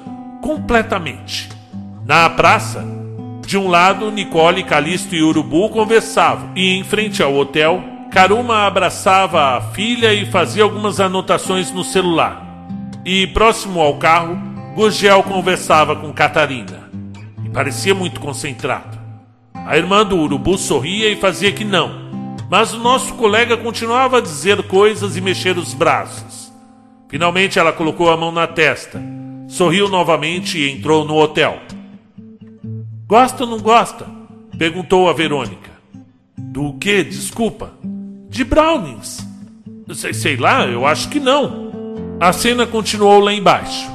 completamente. Na praça, de um lado, Nicole, Calisto e Urubu conversavam, e em frente ao hotel, Karuma abraçava a filha e fazia algumas anotações no celular. E próximo ao carro, Gurgel conversava com Catarina. E parecia muito concentrado. A irmã do urubu sorria e fazia que não. Mas o nosso colega continuava a dizer coisas e mexer os braços. Finalmente ela colocou a mão na testa, sorriu novamente e entrou no hotel. Gosta ou não gosta? perguntou a Verônica. Do que? Desculpa de Brownings. Sei, sei lá, eu acho que não. A cena continuou lá embaixo.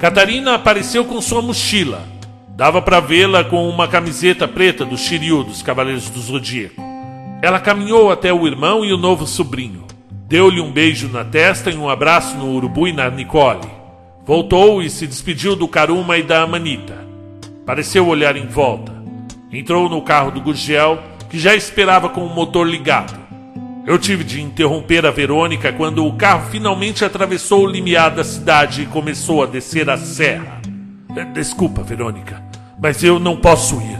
Catarina apareceu com sua mochila. Dava para vê-la com uma camiseta preta do Shiryu dos Cavaleiros do Zodíaco. Ela caminhou até o irmão e o novo sobrinho. Deu-lhe um beijo na testa e um abraço no urubu e na Nicole. Voltou e se despediu do Karuma e da Amanita. Pareceu olhar em volta. Entrou no carro do Gurgel, que já esperava com o motor ligado. Eu tive de interromper a Verônica quando o carro finalmente atravessou o limiar da cidade e começou a descer a serra. É, desculpa, Verônica, mas eu não posso ir.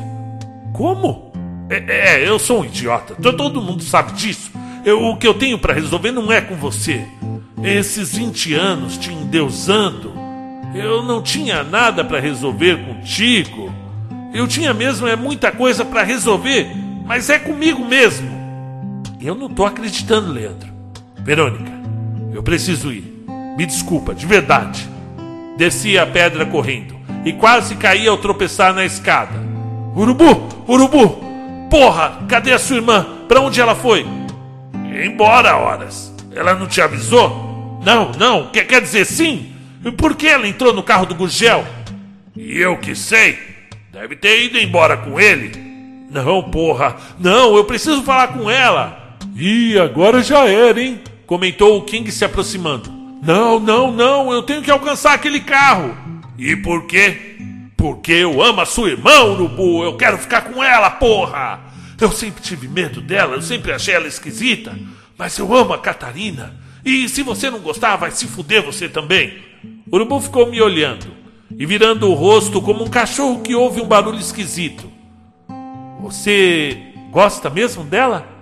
Como? É, é eu sou um idiota. Todo mundo sabe disso. Eu, o que eu tenho para resolver não é com você. Esses 20 anos te endeusando. Eu não tinha nada para resolver contigo. Eu tinha mesmo é muita coisa para resolver, mas é comigo mesmo. Eu não tô acreditando, Leandro. Verônica, eu preciso ir. Me desculpa, de verdade. Desci a pedra correndo e quase caí ao tropeçar na escada. Urubu! Urubu! Porra! Cadê a sua irmã? Para onde ela foi? Embora, horas. Ela não te avisou? Não, não. Quer, quer dizer sim? Por que ela entrou no carro do Gurgel? E eu que sei. Deve ter ido embora com ele. Não, porra. Não, eu preciso falar com ela. Ih, agora já era, hein? Comentou o King se aproximando. Não, não, não, eu tenho que alcançar aquele carro. E por quê? Porque eu amo a sua irmã, Urubu. Eu quero ficar com ela, porra. Eu sempre tive medo dela, eu sempre achei ela esquisita. Mas eu amo a Catarina. E se você não gostar, vai se fuder você também. Urubu ficou me olhando e virando o rosto como um cachorro que ouve um barulho esquisito. Você gosta mesmo dela?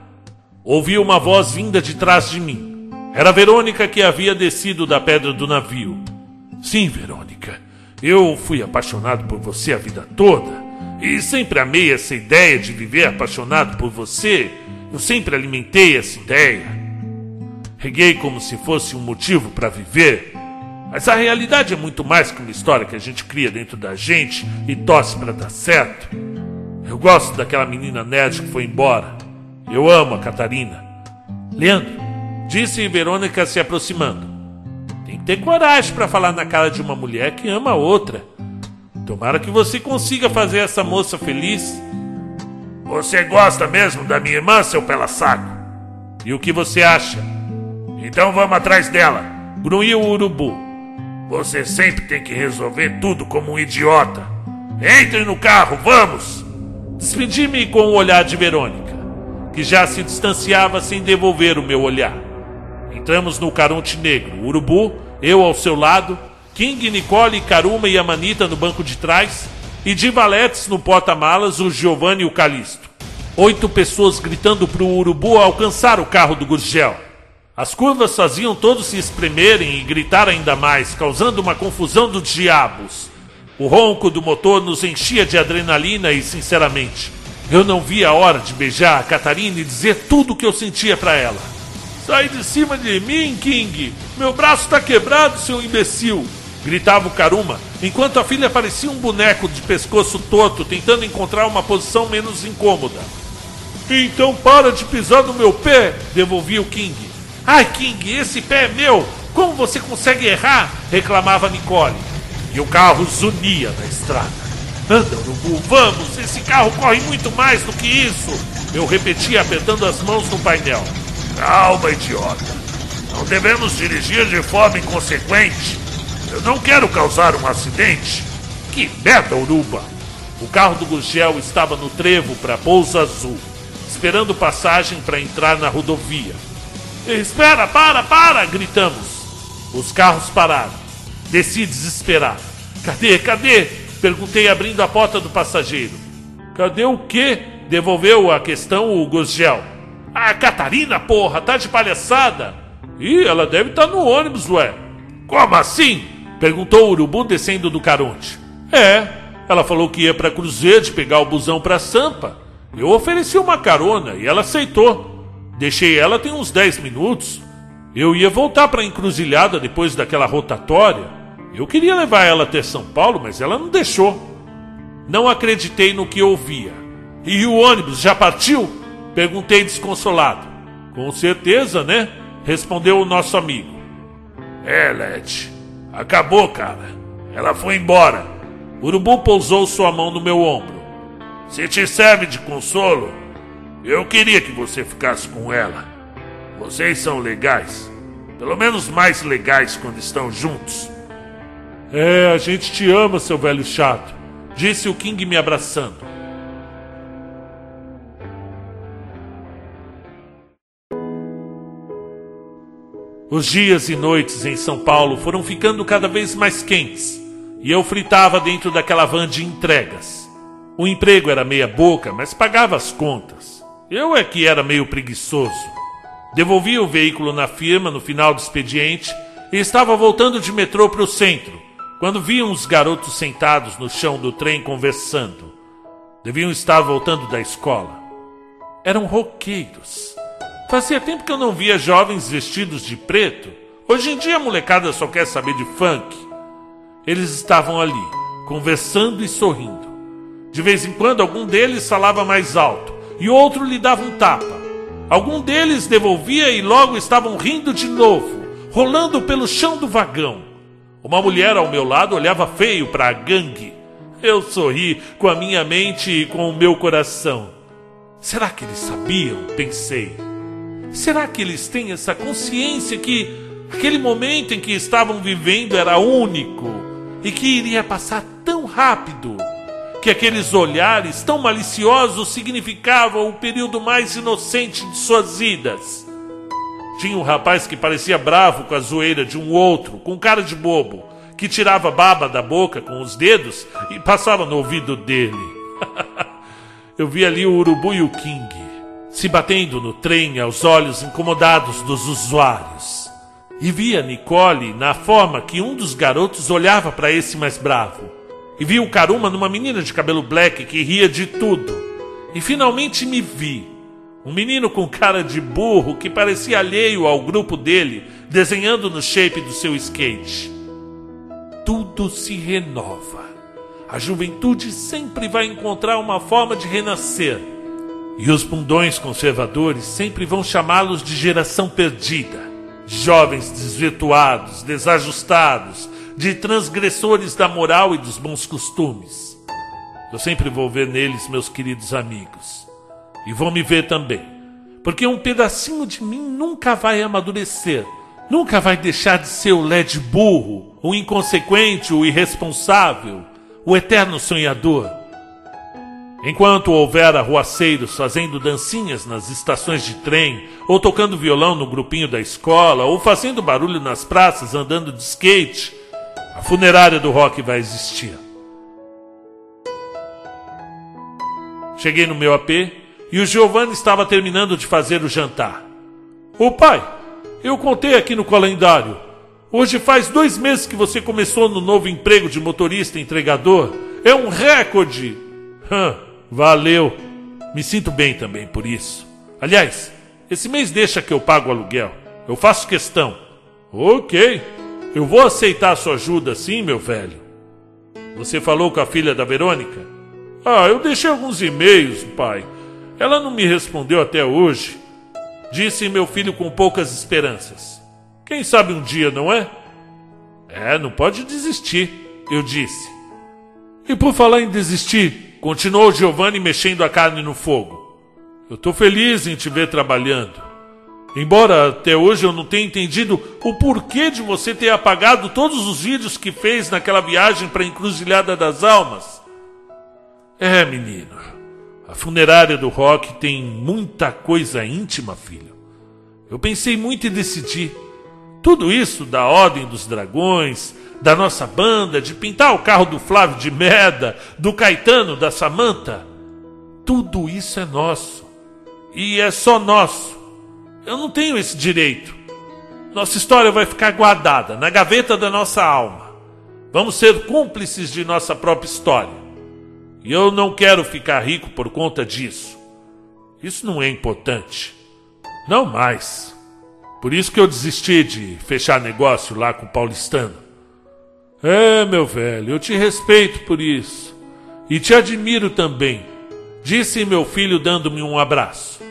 Ouvi uma voz vinda de trás de mim. Era Verônica que havia descido da pedra do navio. Sim, Verônica. Eu fui apaixonado por você a vida toda. E sempre amei essa ideia de viver apaixonado por você. Eu sempre alimentei essa ideia. Reguei como se fosse um motivo para viver. Mas a realidade é muito mais que uma história que a gente cria dentro da gente e torce para dar certo. Eu gosto daquela menina nerd que foi embora. Eu amo a Catarina. Leandro, disse Verônica se aproximando. Tem que ter coragem para falar na cara de uma mulher que ama a outra. Tomara que você consiga fazer essa moça feliz. Você gosta mesmo da minha irmã, seu pela saco? E o que você acha? Então vamos atrás dela. Grunhiu o urubu. Você sempre tem que resolver tudo como um idiota. Entre no carro, vamos! Despedi-me com o olhar de Verônica, que já se distanciava sem devolver o meu olhar. Entramos no Caronte Negro, Urubu, eu ao seu lado, King, Nicole, Karuma e Amanita no banco de trás, e de valetes no porta-malas o Giovanni e o Calisto. Oito pessoas gritando para o Urubu alcançar o carro do Gurgel. As curvas faziam todos se espremerem e gritar ainda mais, causando uma confusão dos diabos. O ronco do motor nos enchia de adrenalina e, sinceramente, eu não via a hora de beijar a Catarina e dizer tudo o que eu sentia para ela. Sai de cima de mim, King! Meu braço está quebrado, seu imbecil! Gritava o Karuma, enquanto a filha parecia um boneco de pescoço torto tentando encontrar uma posição menos incômoda. Então para de pisar no meu pé! devolvia o King. Ai, King, esse pé é meu! Como você consegue errar? reclamava Nicole e o carro zunia na estrada. Anda, Urubu, vamos! Esse carro corre muito mais do que isso! Eu repetia apertando as mãos no painel. Calma, idiota! Não devemos dirigir de forma inconsequente. Eu não quero causar um acidente. Que merda, Uruba! O carro do Gugel estava no trevo para Pouso Azul, esperando passagem para entrar na rodovia. Espera, para, para! gritamos. Os carros pararam. Desci desesperado. Cadê, cadê? Perguntei abrindo a porta do passageiro. Cadê o quê? Devolveu a questão o Gusgel. A ah, Catarina, porra, tá de palhaçada? Ih, ela deve estar tá no ônibus, ué. Como assim? Perguntou o urubu descendo do caronte. É, ela falou que ia para Cruzeiro pegar o busão para Sampa. Eu ofereci uma carona e ela aceitou. Deixei ela tem uns 10 minutos. Eu ia voltar para encruzilhada depois daquela rotatória. Eu queria levar ela até São Paulo, mas ela não deixou. Não acreditei no que ouvia. E o ônibus já partiu? Perguntei desconsolado. Com certeza, né? Respondeu o nosso amigo. É, Led. Acabou, cara. Ela foi embora. Urubu pousou sua mão no meu ombro. Se te serve de consolo, eu queria que você ficasse com ela. Vocês são legais. Pelo menos mais legais quando estão juntos. É, a gente te ama, seu velho chato, disse o King me abraçando. Os dias e noites em São Paulo foram ficando cada vez mais quentes e eu fritava dentro daquela van de entregas. O emprego era meia boca, mas pagava as contas. Eu é que era meio preguiçoso. Devolvi o veículo na firma no final do expediente e estava voltando de metrô para o centro, quando vi uns garotos sentados no chão do trem conversando. Deviam estar voltando da escola. Eram roqueiros. Fazia tempo que eu não via jovens vestidos de preto. Hoje em dia a molecada só quer saber de funk. Eles estavam ali, conversando e sorrindo. De vez em quando algum deles falava mais alto e outro lhe dava um tapa. Algum deles devolvia e logo estavam rindo de novo, rolando pelo chão do vagão. Uma mulher ao meu lado olhava feio para a gangue. Eu sorri com a minha mente e com o meu coração. Será que eles sabiam? Pensei. Será que eles têm essa consciência que aquele momento em que estavam vivendo era único e que iria passar tão rápido? que aqueles olhares tão maliciosos significavam o período mais inocente de suas vidas. Tinha um rapaz que parecia bravo com a zoeira de um outro, com cara de bobo, que tirava baba da boca com os dedos e passava no ouvido dele. Eu vi ali o urubu e o King se batendo no trem aos olhos incomodados dos usuários. E via Nicole na forma que um dos garotos olhava para esse mais bravo e vi o Karuma numa menina de cabelo black que ria de tudo. E finalmente me vi. Um menino com cara de burro que parecia alheio ao grupo dele, desenhando no shape do seu skate. tudo se renova. A juventude sempre vai encontrar uma forma de renascer. E os bundões conservadores sempre vão chamá-los de geração perdida. Jovens desvirtuados, desajustados, de transgressores da moral e dos bons costumes. Eu sempre vou ver neles meus queridos amigos. E vão me ver também. Porque um pedacinho de mim nunca vai amadurecer. Nunca vai deixar de ser o LED burro, o inconsequente, o irresponsável, o eterno sonhador. Enquanto houver arruaceiros fazendo dancinhas nas estações de trem, ou tocando violão no grupinho da escola, ou fazendo barulho nas praças andando de skate, a funerária do rock vai existir. Cheguei no meu AP e o Giovanni estava terminando de fazer o jantar. Ô pai, eu contei aqui no calendário. Hoje faz dois meses que você começou no novo emprego de motorista entregador. É um recorde! Hã, valeu! Me sinto bem também por isso. Aliás, esse mês deixa que eu pago o aluguel. Eu faço questão. Ok, eu vou aceitar a sua ajuda sim, meu velho. Você falou com a filha da Verônica? Ah, eu deixei alguns e-mails, pai. Ela não me respondeu até hoje. Disse meu filho com poucas esperanças. Quem sabe um dia, não é? É, não pode desistir, eu disse. E por falar em desistir, continuou Giovanni mexendo a carne no fogo. Eu tô feliz em te ver trabalhando. Embora até hoje eu não tenha entendido o porquê de você ter apagado todos os vídeos que fez naquela viagem para a Encruzilhada das Almas. É, menino, a funerária do rock tem muita coisa íntima, filho. Eu pensei muito e decidi. Tudo isso da Ordem dos Dragões, da nossa banda, de pintar o carro do Flávio de Merda, do Caetano, da Samanta. Tudo isso é nosso. E é só nosso. Eu não tenho esse direito. Nossa história vai ficar guardada na gaveta da nossa alma. Vamos ser cúmplices de nossa própria história. E eu não quero ficar rico por conta disso. Isso não é importante. Não mais. Por isso que eu desisti de fechar negócio lá com o paulistano. É, meu velho, eu te respeito por isso. E te admiro também, disse meu filho dando-me um abraço.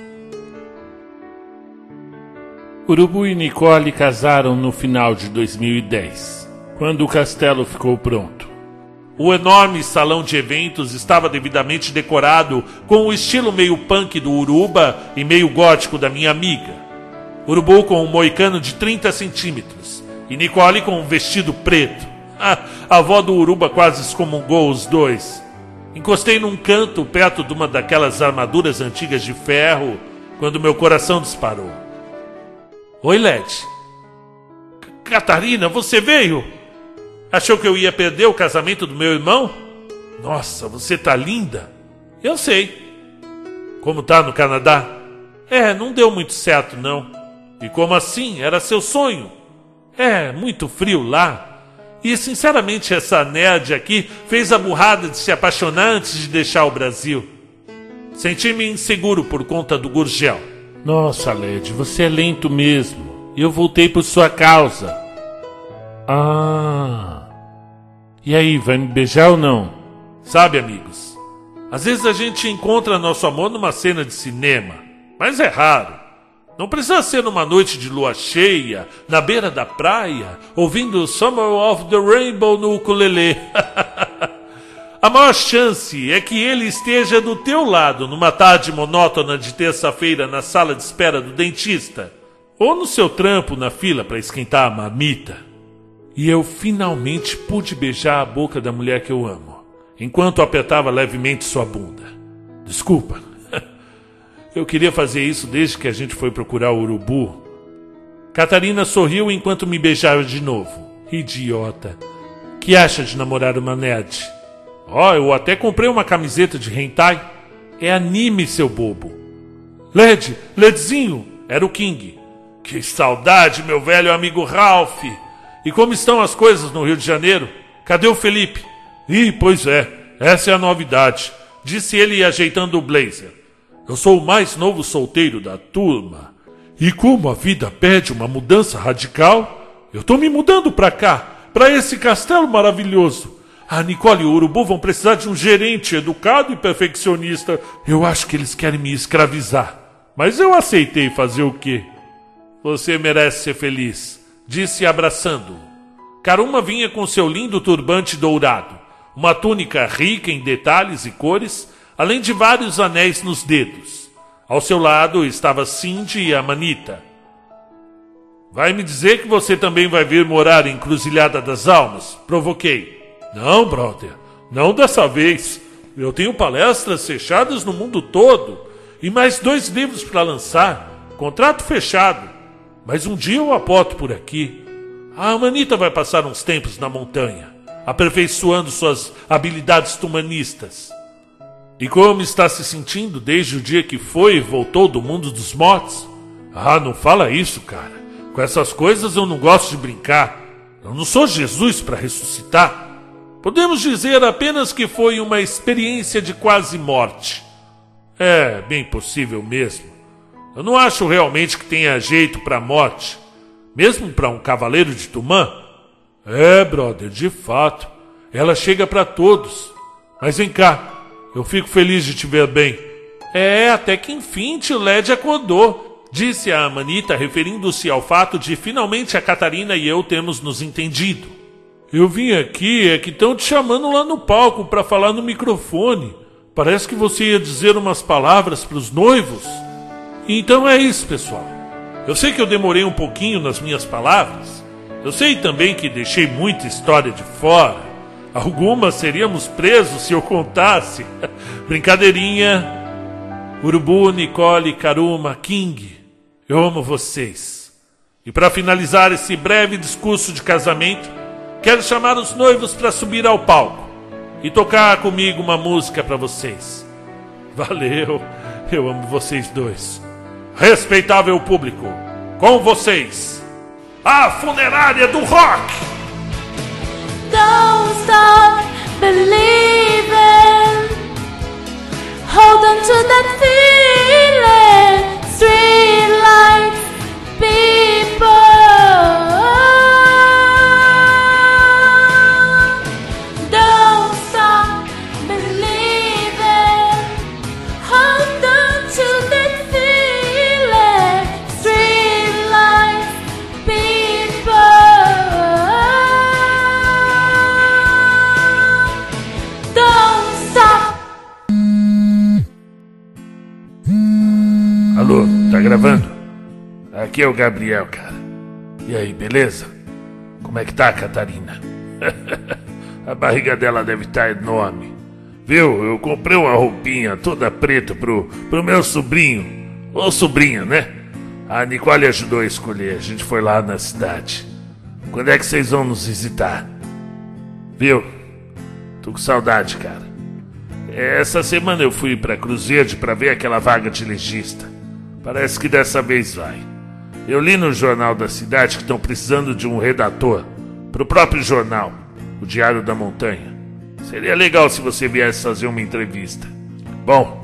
Urubu e Nicole casaram no final de 2010, quando o castelo ficou pronto. O enorme salão de eventos estava devidamente decorado com o estilo meio punk do Uruba e meio gótico da minha amiga. Urubu com um moicano de 30 centímetros e Nicole com um vestido preto. a avó do Uruba quase excomungou os dois. Encostei num canto perto de uma daquelas armaduras antigas de ferro quando meu coração disparou. Oi, Led. Catarina, você veio? Achou que eu ia perder o casamento do meu irmão? Nossa, você tá linda. Eu sei. Como tá no Canadá? É, não deu muito certo, não. E como assim? Era seu sonho? É, muito frio lá. E sinceramente, essa nerd aqui fez a burrada de se apaixonar antes de deixar o Brasil. Senti-me inseguro por conta do Gurgel. Nossa, Led, você é lento mesmo. Eu voltei por sua causa. Ah. E aí, vai me beijar ou não? Sabe, amigos, às vezes a gente encontra nosso amor numa cena de cinema, mas é raro. Não precisa ser numa noite de lua cheia, na beira da praia, ouvindo Summer of the Rainbow no ukulele. A maior chance é que ele esteja do teu lado numa tarde monótona de terça-feira na sala de espera do dentista, ou no seu trampo na fila para esquentar a marmita. E eu finalmente pude beijar a boca da mulher que eu amo, enquanto apertava levemente sua bunda. Desculpa. Eu queria fazer isso desde que a gente foi procurar o urubu. Catarina sorriu enquanto me beijava de novo. Idiota. Que acha de namorar uma nerd? Ó, oh, eu até comprei uma camiseta de hentai. É anime, seu bobo. Led, Ledzinho, era o King. Que saudade, meu velho amigo Ralph. E como estão as coisas no Rio de Janeiro? Cadê o Felipe? Ih, pois é, essa é a novidade, disse ele ajeitando o blazer. Eu sou o mais novo solteiro da turma. E como a vida pede uma mudança radical, eu tô me mudando pra cá, para esse castelo maravilhoso. A Nicole e o Urubu vão precisar de um gerente educado e perfeccionista. Eu acho que eles querem me escravizar. Mas eu aceitei fazer o quê? Você merece ser feliz, disse abraçando-o. Karuma vinha com seu lindo turbante dourado, uma túnica rica em detalhes e cores, além de vários anéis nos dedos. Ao seu lado estava Cindy e a Manita. Vai me dizer que você também vai vir morar em Cruzilhada das Almas? Provoquei. Não, brother, não dessa vez. Eu tenho palestras fechadas no mundo todo e mais dois livros para lançar. Contrato fechado. Mas um dia eu apoto por aqui. A Amanita vai passar uns tempos na montanha, aperfeiçoando suas habilidades tumanistas. E como está se sentindo desde o dia que foi e voltou do mundo dos mortos? Ah, não fala isso, cara. Com essas coisas eu não gosto de brincar. Eu não sou Jesus para ressuscitar. Podemos dizer apenas que foi uma experiência de quase morte. É, bem possível mesmo. Eu não acho realmente que tenha jeito para morte, mesmo para um cavaleiro de Tumã. É, brother, de fato. Ela chega para todos. Mas vem cá, eu fico feliz de te ver bem. É, até que enfim tio Led acordou, disse a Amanita, referindo-se ao fato de finalmente a Catarina e eu termos nos entendido. Eu vim aqui, é que estão te chamando lá no palco para falar no microfone. Parece que você ia dizer umas palavras para os noivos. Então é isso, pessoal. Eu sei que eu demorei um pouquinho nas minhas palavras. Eu sei também que deixei muita história de fora. Algumas seríamos presos se eu contasse. Brincadeirinha. Urubu, Nicole, Karuma, King. Eu amo vocês. E para finalizar esse breve discurso de casamento, Quero chamar os noivos para subir ao palco e tocar comigo uma música para vocês. Valeu, eu amo vocês dois. Respeitável público, com vocês, a funerária do rock. Don't stop believing. Hold on to that feeling. Gravando? Aqui é o Gabriel, cara. E aí, beleza? Como é que tá, Catarina? a barriga dela deve estar tá enorme. Viu? Eu comprei uma roupinha toda preta pro, pro meu sobrinho. Ou sobrinha, né? A Nicole ajudou a escolher. A gente foi lá na cidade. Quando é que vocês vão nos visitar? Viu? Tô com saudade, cara. Essa semana eu fui pra Cruzeiro para ver aquela vaga de legista. Parece que dessa vez vai. Eu li no jornal da cidade que estão precisando de um redator para o próprio jornal, o Diário da Montanha. Seria legal se você viesse fazer uma entrevista. Bom,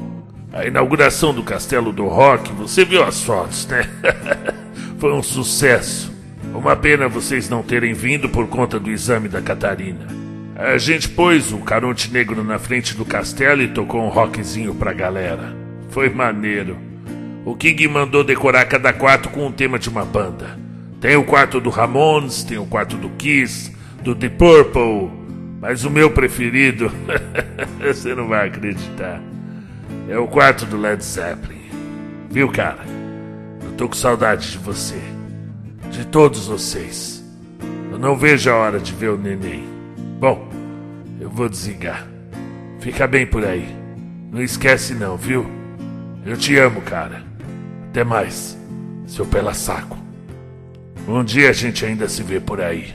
a inauguração do Castelo do Rock, você viu as fotos, né? Foi um sucesso. Uma pena vocês não terem vindo por conta do exame da Catarina. A gente pôs o Caronte Negro na frente do castelo e tocou um rockzinho pra galera. Foi maneiro. O King mandou decorar cada quarto com um tema de uma banda. Tem o quarto do Ramones, tem o quarto do Kiss, do The Purple, mas o meu preferido, você não vai acreditar, é o quarto do Led Zeppelin. Viu, cara? Eu tô com saudade de você, de todos vocês. Eu não vejo a hora de ver o neném. Bom, eu vou desligar. Fica bem por aí. Não esquece não, viu? Eu te amo, cara. Até mais, seu pela saco. Um dia a gente ainda se vê por aí.